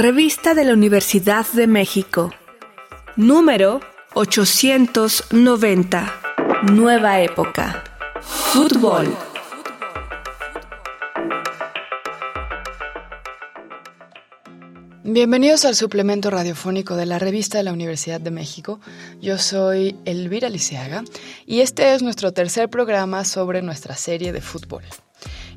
Revista de la Universidad de México. Número 890. Nueva época. Fútbol. Bienvenidos al suplemento radiofónico de la revista de la Universidad de México. Yo soy Elvira Liceaga y este es nuestro tercer programa sobre nuestra serie de fútbol.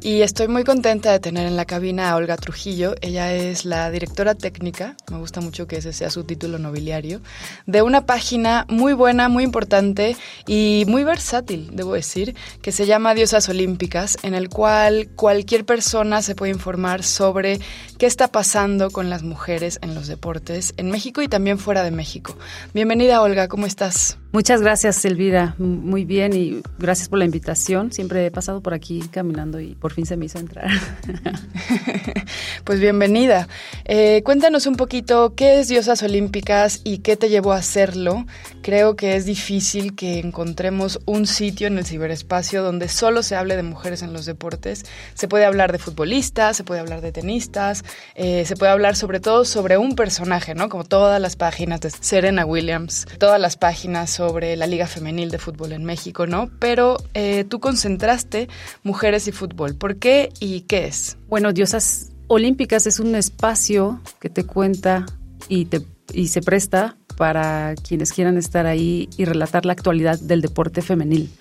Y estoy muy contenta de tener en la cabina a Olga Trujillo. Ella es la directora técnica, me gusta mucho que ese sea su título nobiliario, de una página muy buena, muy importante y muy versátil, debo decir, que se llama Diosas Olímpicas, en el cual cualquier persona se puede informar sobre qué está pasando con las mujeres en los deportes en México y también fuera de México. Bienvenida Olga, ¿cómo estás? Muchas gracias, Elvira. Muy bien y gracias por la invitación. Siempre he pasado por aquí caminando y por fin se me hizo entrar. pues bienvenida. Eh, cuéntanos un poquito qué es Diosas Olímpicas y qué te llevó a hacerlo. Creo que es difícil que encontremos un sitio en el ciberespacio donde solo se hable de mujeres en los deportes. Se puede hablar de futbolistas, se puede hablar de tenistas, eh, se puede hablar sobre todo sobre un personaje, ¿no? Como todas las páginas de Serena Williams, todas las páginas sobre la Liga Femenil de Fútbol en México, ¿no? Pero eh, tú concentraste mujeres y fútbol. ¿Por qué y qué es? Bueno, Diosas Olímpicas es un espacio que te cuenta y, te, y se presta para quienes quieran estar ahí y relatar la actualidad del deporte femenil.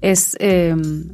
Es, em,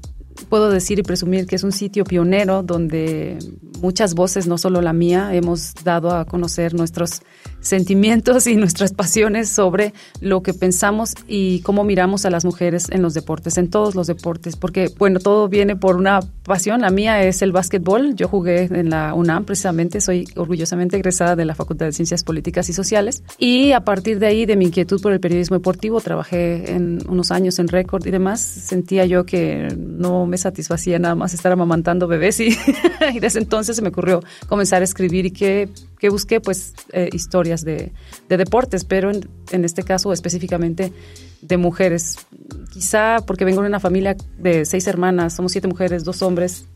puedo decir y presumir que es un sitio pionero donde muchas voces, no solo la mía, hemos dado a conocer nuestros sentimientos y nuestras pasiones sobre lo que pensamos y cómo miramos a las mujeres en los deportes, en todos los deportes, porque bueno, todo viene por una pasión, la mía es el básquetbol, yo jugué en la UNAM precisamente, soy orgullosamente egresada de la Facultad de Ciencias Políticas y Sociales. Y a partir de ahí, de mi inquietud por el periodismo deportivo, trabajé en unos años en récord y demás, sentía yo que no me satisfacía nada más estar amamantando bebés y, y desde entonces se me ocurrió comenzar a escribir y que que busqué pues eh, historias de, deportes, pero en, este caso específicamente de mujeres. Quizá porque vengo de una familia de seis hermanas, somos siete mujeres, dos hombres,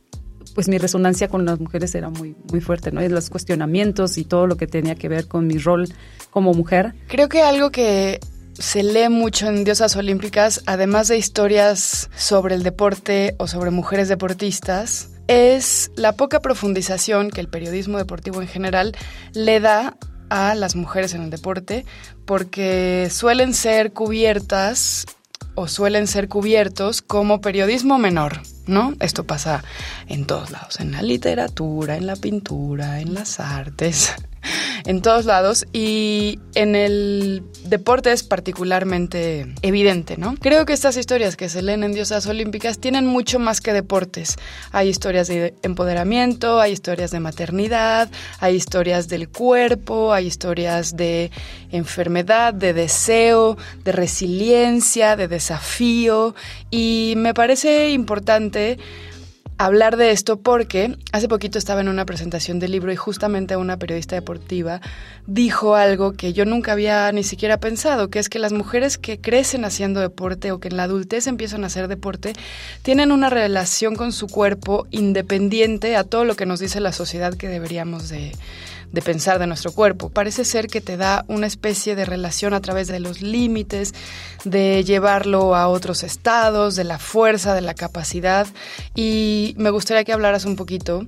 pues mi resonancia con las mujeres era muy, muy fuerte, ¿no? Y los cuestionamientos y todo lo que tenía que ver con mi rol como mujer. Creo que algo que se lee mucho en Diosas Olímpicas, además de historias sobre el deporte o sobre mujeres deportistas, es la poca profundización que el periodismo deportivo en general le da a las mujeres en el deporte, porque suelen ser cubiertas o suelen ser cubiertos como periodismo menor, ¿no? Esto pasa en todos lados, en la literatura, en la pintura, en las artes en todos lados y en el deporte es particularmente evidente, ¿no? Creo que estas historias que se leen en Diosas Olímpicas tienen mucho más que deportes. Hay historias de empoderamiento, hay historias de maternidad, hay historias del cuerpo, hay historias de enfermedad, de deseo, de resiliencia, de desafío y me parece importante hablar de esto porque hace poquito estaba en una presentación del libro y justamente una periodista deportiva dijo algo que yo nunca había ni siquiera pensado, que es que las mujeres que crecen haciendo deporte o que en la adultez empiezan a hacer deporte tienen una relación con su cuerpo independiente a todo lo que nos dice la sociedad que deberíamos de de pensar de nuestro cuerpo. Parece ser que te da una especie de relación a través de los límites, de llevarlo a otros estados, de la fuerza, de la capacidad. Y me gustaría que hablaras un poquito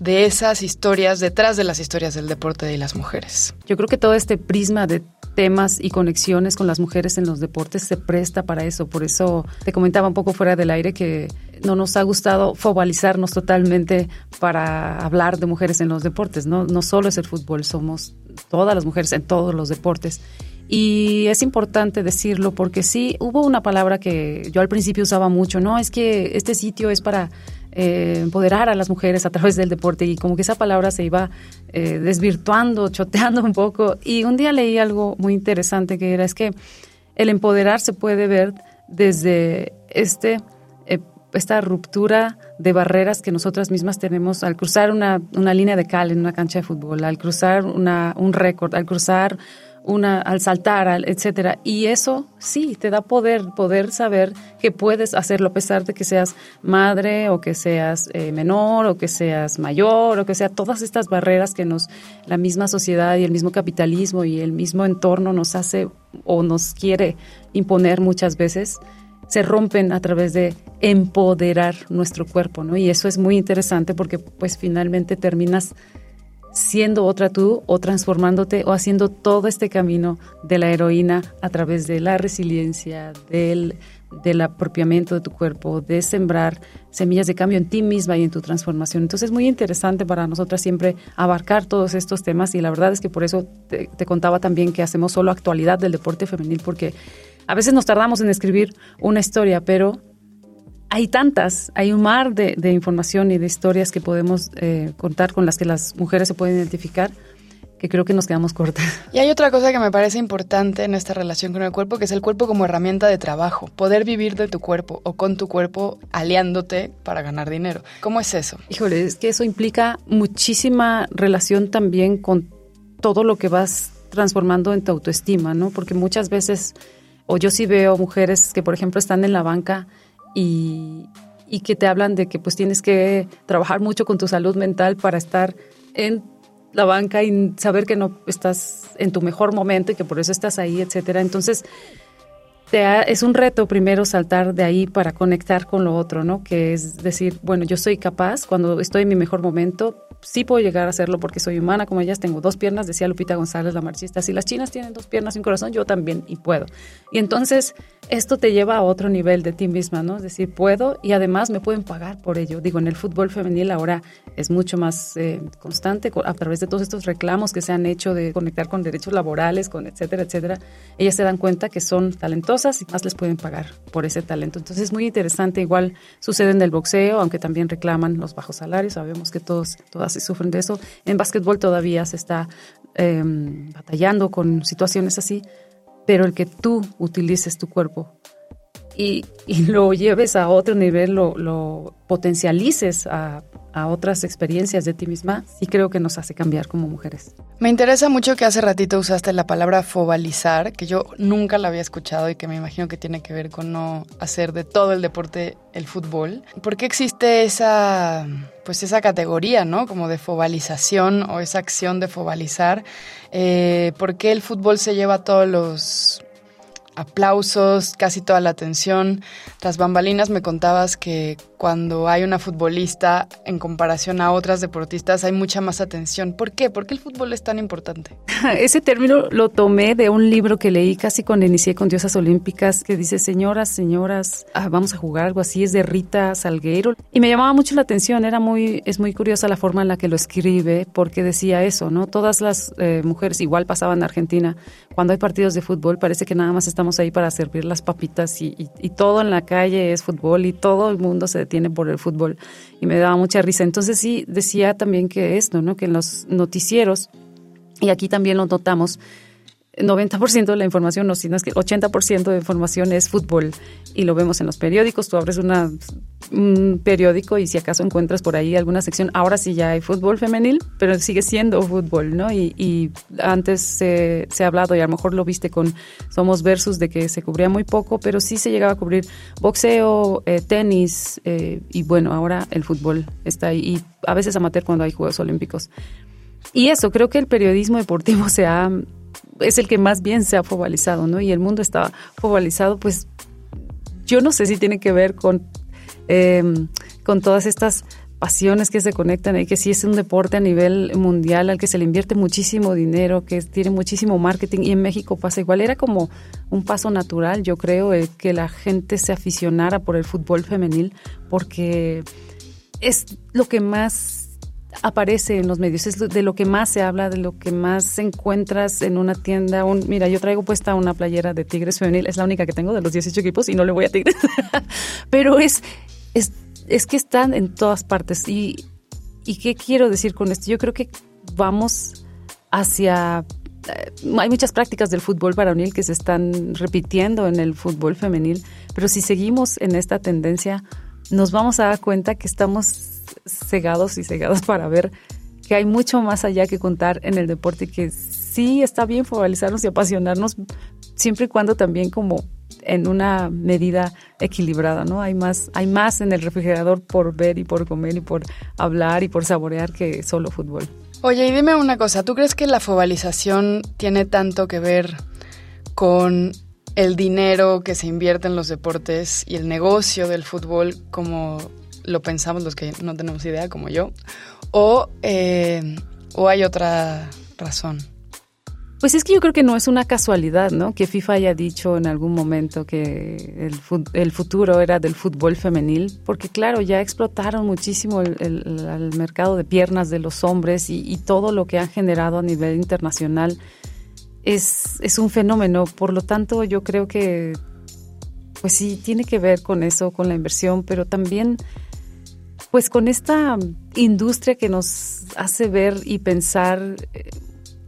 de esas historias detrás de las historias del deporte de las mujeres. Yo creo que todo este prisma de temas y conexiones con las mujeres en los deportes se presta para eso. Por eso te comentaba un poco fuera del aire que no nos ha gustado focalizarnos totalmente para hablar de mujeres en los deportes. No, no solo es el fútbol, somos todas las mujeres en todos los deportes. Y es importante decirlo porque sí, hubo una palabra que yo al principio usaba mucho, ¿no? Es que este sitio es para eh, empoderar a las mujeres a través del deporte y como que esa palabra se iba eh, desvirtuando, choteando un poco. Y un día leí algo muy interesante que era es que el empoderar se puede ver desde este, eh, esta ruptura de barreras que nosotras mismas tenemos al cruzar una, una, línea de cal en una cancha de fútbol, al cruzar una, un récord, al cruzar una al saltar, al, etcétera. Y eso sí te da poder, poder saber que puedes hacerlo a pesar de que seas madre o que seas eh, menor o que seas mayor o que sea todas estas barreras que nos la misma sociedad y el mismo capitalismo y el mismo entorno nos hace o nos quiere imponer muchas veces se rompen a través de empoderar nuestro cuerpo, ¿no? Y eso es muy interesante porque pues finalmente terminas siendo otra tú o transformándote o haciendo todo este camino de la heroína a través de la resiliencia, del, del apropiamiento de tu cuerpo, de sembrar semillas de cambio en ti misma y en tu transformación. Entonces es muy interesante para nosotras siempre abarcar todos estos temas y la verdad es que por eso te, te contaba también que hacemos solo actualidad del deporte femenil porque a veces nos tardamos en escribir una historia, pero hay tantas, hay un mar de, información y de historias que podemos eh, contar con las que las mujeres se pueden identificar que creo que nos quedamos cortas. Y hay otra cosa que me parece importante en esta relación con el cuerpo, que es el cuerpo como herramienta de trabajo, poder vivir de tu cuerpo o con tu cuerpo aliándote para ganar dinero. ¿Cómo es eso? Híjole, es que eso implica muchísima relación también con todo lo que vas transformando en tu autoestima, ¿no? Porque muchas veces, o yo sí veo mujeres que, por ejemplo, están en la banca y, que te hablan de que pues tienes que trabajar mucho con tu salud mental para estar en la banca y saber que no estás en tu mejor momento y que por eso estás ahí, etcétera. Entonces, es un reto primero saltar de ahí para conectar con lo otro, ¿no? Que es decir, bueno, yo soy capaz, cuando estoy en mi mejor momento, sí puedo llegar a hacerlo porque soy humana como ellas, tengo dos piernas, decía Lupita González, la marxista, si las chinas tienen dos piernas y un corazón, yo también y puedo. Y entonces esto te lleva a otro nivel de ti misma, ¿no? Es decir, puedo y además me pueden pagar por ello. Digo, en el fútbol femenil ahora es mucho más eh, constante a través de todos estos reclamos que se han hecho de conectar con derechos laborales, con etcétera, etcétera. Ellas se dan cuenta que son talentosas y más les pueden pagar por ese talento. Entonces es muy interesante. Igual sucede en el boxeo, aunque también reclaman los bajos salarios. Sabemos que todos, todas sufren de eso. En básquetbol todavía se está em, batallando con situaciones así pero el que tú utilices tu cuerpo y, lo lleves a otro nivel, lo, lo potencialices a, a, otras experiencias de ti misma, sí creo que nos hace cambiar como mujeres. Me interesa mucho que hace ratito usaste la palabra fobalizar, que yo nunca la había escuchado y que me imagino que tiene que ver con no hacer de todo el deporte el fútbol. ¿Por qué existe esa, pues esa categoría, ¿no? Como de fobalización o esa acción de fobalizar. Eh, ¿Por qué el fútbol se lleva todos los aplausos, casi toda la atención. Tras bambalinas me contabas que cuando hay una futbolista en comparación a otras deportistas hay mucha más atención. ¿Por qué? ¿Por qué el fútbol es tan importante? Ese término lo tomé de un libro que leí casi cuando inicié con Diosas Olímpicas que dice, señoras, señoras, ah, vamos a jugar algo así, es de Rita Salgueiro. Y me llamaba mucho la atención, era muy, es muy curiosa la forma en la que lo escribe porque decía eso, ¿no? Todas las eh, mujeres, igual pasaban en Argentina, cuando hay partidos de fútbol parece que nada más ahí para servir las papitas y, y todo en la calle es fútbol y todo el mundo se tiene por el fútbol y me daba mucha risa. Entonces sí decía también que esto, ¿no? Que en los noticieros, y aquí también lo notamos, 90% de la información, no, sino es que 80% de información es fútbol y lo vemos en los periódicos. Tú abres un periódico y si acaso encuentras por ahí alguna sección, ahora sí ya hay fútbol femenil, pero sigue siendo fútbol, ¿no? Y, antes se, ha hablado y a lo mejor lo viste con Somos Versus de que se cubría muy poco, pero sí se llegaba a cubrir boxeo, eh, tenis eh, y bueno, ahora el fútbol está ahí y a veces amateur cuando hay Juegos Olímpicos. Y eso, creo que el periodismo deportivo se ha es el que más bien se ha fobalizado, ¿no? Y el mundo está fobalizado, pues yo no sé si tiene que ver con, em, con todas estas pasiones que se conectan y que sí es un deporte a nivel mundial al que se le invierte muchísimo dinero, que tiene muchísimo marketing y en México pasa igual. Era como un paso natural, yo creo, que la gente se aficionara por el fútbol femenil porque es lo que más aparece en los medios, es de lo que más se habla, de lo que más encuentras en una tienda. Mira, yo traigo puesta una playera de Tigres femenil, es la única que tengo de los 18 equipos y no le voy a Tigres. Pero es, es, es que están en todas partes. Y, ¿Y qué quiero decir con esto? Yo creo que vamos hacia eh, hay muchas prácticas del fútbol varonil que se están repitiendo en el fútbol femenil, pero si seguimos en esta tendencia, nos vamos a dar cuenta que estamos cegados y cegados para ver que hay mucho más allá que contar en el deporte que sí está bien focalizarnos y apasionarnos, siempre y cuando también como en una medida equilibrada, ¿no? Hay más, hay más en el refrigerador por ver y por comer y por hablar y por saborear que solo fútbol. Oye, y dime una cosa, ¿tú crees que la fobalización tiene tanto que ver con el dinero que se invierte en los deportes y el negocio del fútbol como lo pensamos los que no tenemos idea, como yo? ¿O, eh, o hay otra razón? Pues es que yo creo que no es una casualidad, ¿no? Que FIFA haya dicho en algún momento que el, futuro era del fútbol femenil, porque claro, ya explotaron muchísimo el, mercado de piernas de los hombres y, todo lo que han generado a nivel internacional es, es un fenómeno. Por lo tanto, yo creo que, pues sí, tiene que ver con eso, con la inversión, pero también pues con esta industria que nos hace ver y pensar eh,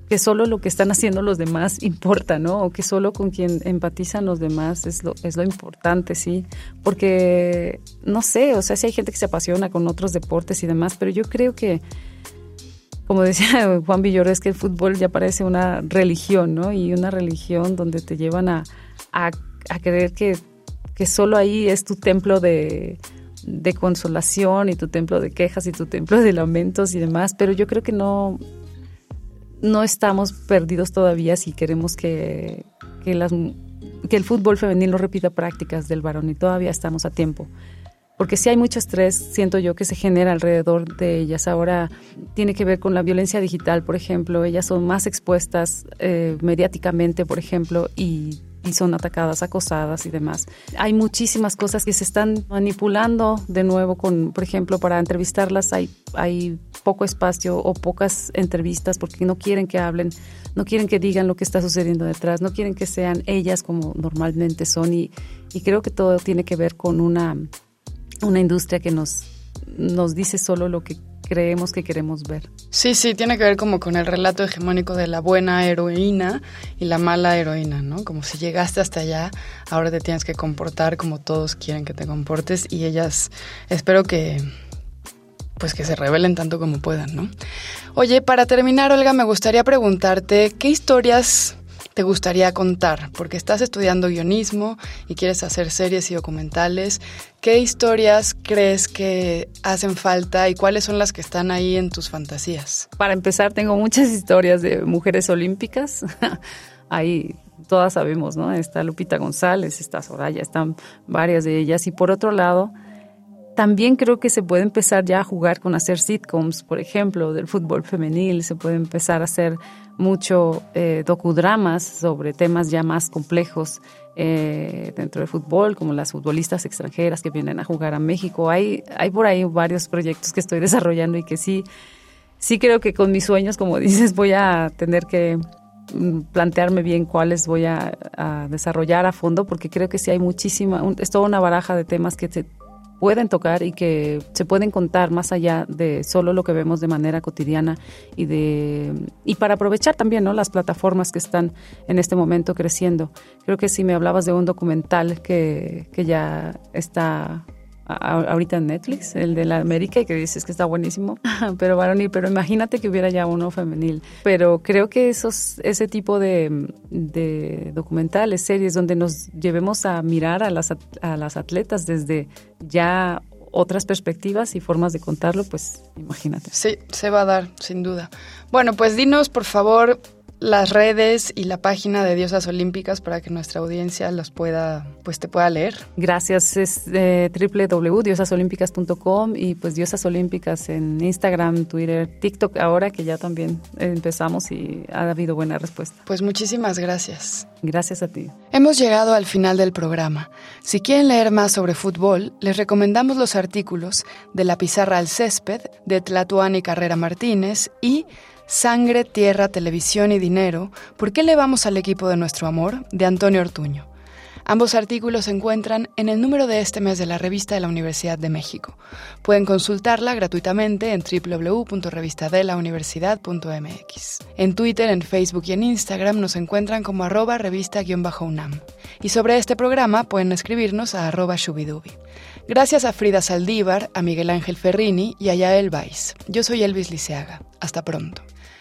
que solo lo que están haciendo los demás importa, ¿no? O que solo con quien empatizan los demás es lo, es lo importante, sí. Porque, no sé, o sea, sí hay gente que se apasiona con otros deportes y demás, pero yo creo que, como decía Juan Villoro, es que el fútbol ya parece una religión, ¿no? Y una religión donde te llevan a, a, creer que, que solo ahí es tu templo de, de consolación y tu templo de quejas y tu templo de lamentos y demás, pero yo creo que no, no estamos perdidos todavía si queremos que, que el fútbol femenil no repita prácticas del varón y todavía estamos a tiempo. Porque si hay mucho estrés, siento yo, que se genera alrededor de ellas. Ahora tiene que ver con la violencia digital, por ejemplo. Ellas son más expuestas eh, mediáticamente, por ejemplo, y son atacadas, acosadas y demás. Hay muchísimas cosas que se están manipulando de nuevo con, por ejemplo, para entrevistarlas hay, hay poco espacio o pocas entrevistas porque no quieren que hablen, no quieren que digan lo que está sucediendo detrás, no quieren que sean ellas como normalmente son y creo que todo tiene que ver con una, una industria que nos, nos dice solo lo que creemos que queremos ver. Sí, sí, tiene que ver como con el relato hegemónico de la buena heroína y la mala heroína, ¿no? Como si llegaste hasta allá, ahora te tienes que comportar como todos quieren que te comportes y ellas espero que pues que se revelen tanto como puedan, ¿no? Oye, para terminar, Olga, me gustaría preguntarte, ¿qué historias te gustaría contar? Porque estás estudiando guionismo y quieres hacer series y documentales. ¿Qué historias crees que hacen falta y cuáles son las que están ahí en tus fantasías? Para empezar, tengo muchas historias de mujeres olímpicas. ahí todas sabemos, ¿no? Está Lupita González, está Soraya, están varias de ellas. Y por otro lado, también creo que se puede empezar ya a jugar con hacer sitcoms, por ejemplo, del fútbol femenil, se puede empezar a hacer mucho eh, docudramas sobre temas ya más complejos eh, dentro del fútbol, como las futbolistas extranjeras que vienen a jugar a México. Hay, hay por ahí varios proyectos que estoy desarrollando y que sí, sí creo que con mis sueños, como dices, voy a tener que mm, plantearme bien cuáles voy a, a desarrollar a fondo, porque creo que sí hay muchísima, es toda una baraja de temas que se pueden tocar y que se pueden contar más allá de solo lo que vemos de manera cotidiana y de y para aprovechar también ¿no? las plataformas que están en este momento creciendo. Creo que si me hablabas de un documental que, que ya está ahorita en Netflix, el de la América, y que dices que está buenísimo, pero varonil, pero imagínate que hubiera ya uno femenil. Pero creo que esos, ese tipo de, de documentales, series, donde nos llevemos a mirar a las, a las atletas desde ya otras perspectivas y formas de contarlo, pues imagínate. Sí, se va a dar, sin duda. Bueno, pues dinos, por favor, las redes y la página de Diosas Olímpicas para que nuestra audiencia los pueda, pues te pueda leer. Gracias, es eh, www.diosasolímpicas.com y pues Diosas Olímpicas en Instagram, Twitter, TikTok ahora que ya también empezamos y ha habido buena respuesta. Pues muchísimas gracias. Gracias a ti. Hemos llegado al final del programa. Si quieren leer más sobre fútbol, les recomendamos los artículos de La Pizarra al Césped de Tlatuani Carrera Martínez y Sangre, Tierra, Televisión y Dinero, ¿por qué le vamos al equipo de nuestro amor? de Antonio Ortuño. Ambos artículos se encuentran en el número de este mes de la revista de la Universidad de México. Pueden consultarla gratuitamente en www.revistadelauniversidad.mx. En Twitter, en Facebook y en Instagram nos encuentran como arroba revista-unam. Y sobre este programa pueden escribirnos a arroba shubidubi. Gracias a Frida Saldívar, a Miguel Ángel Ferrini y a Yael Weiss. Yo soy Elvis Liceaga. Hasta pronto.